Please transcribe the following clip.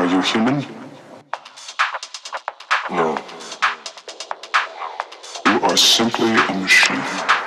Are you human? No. You are simply a machine.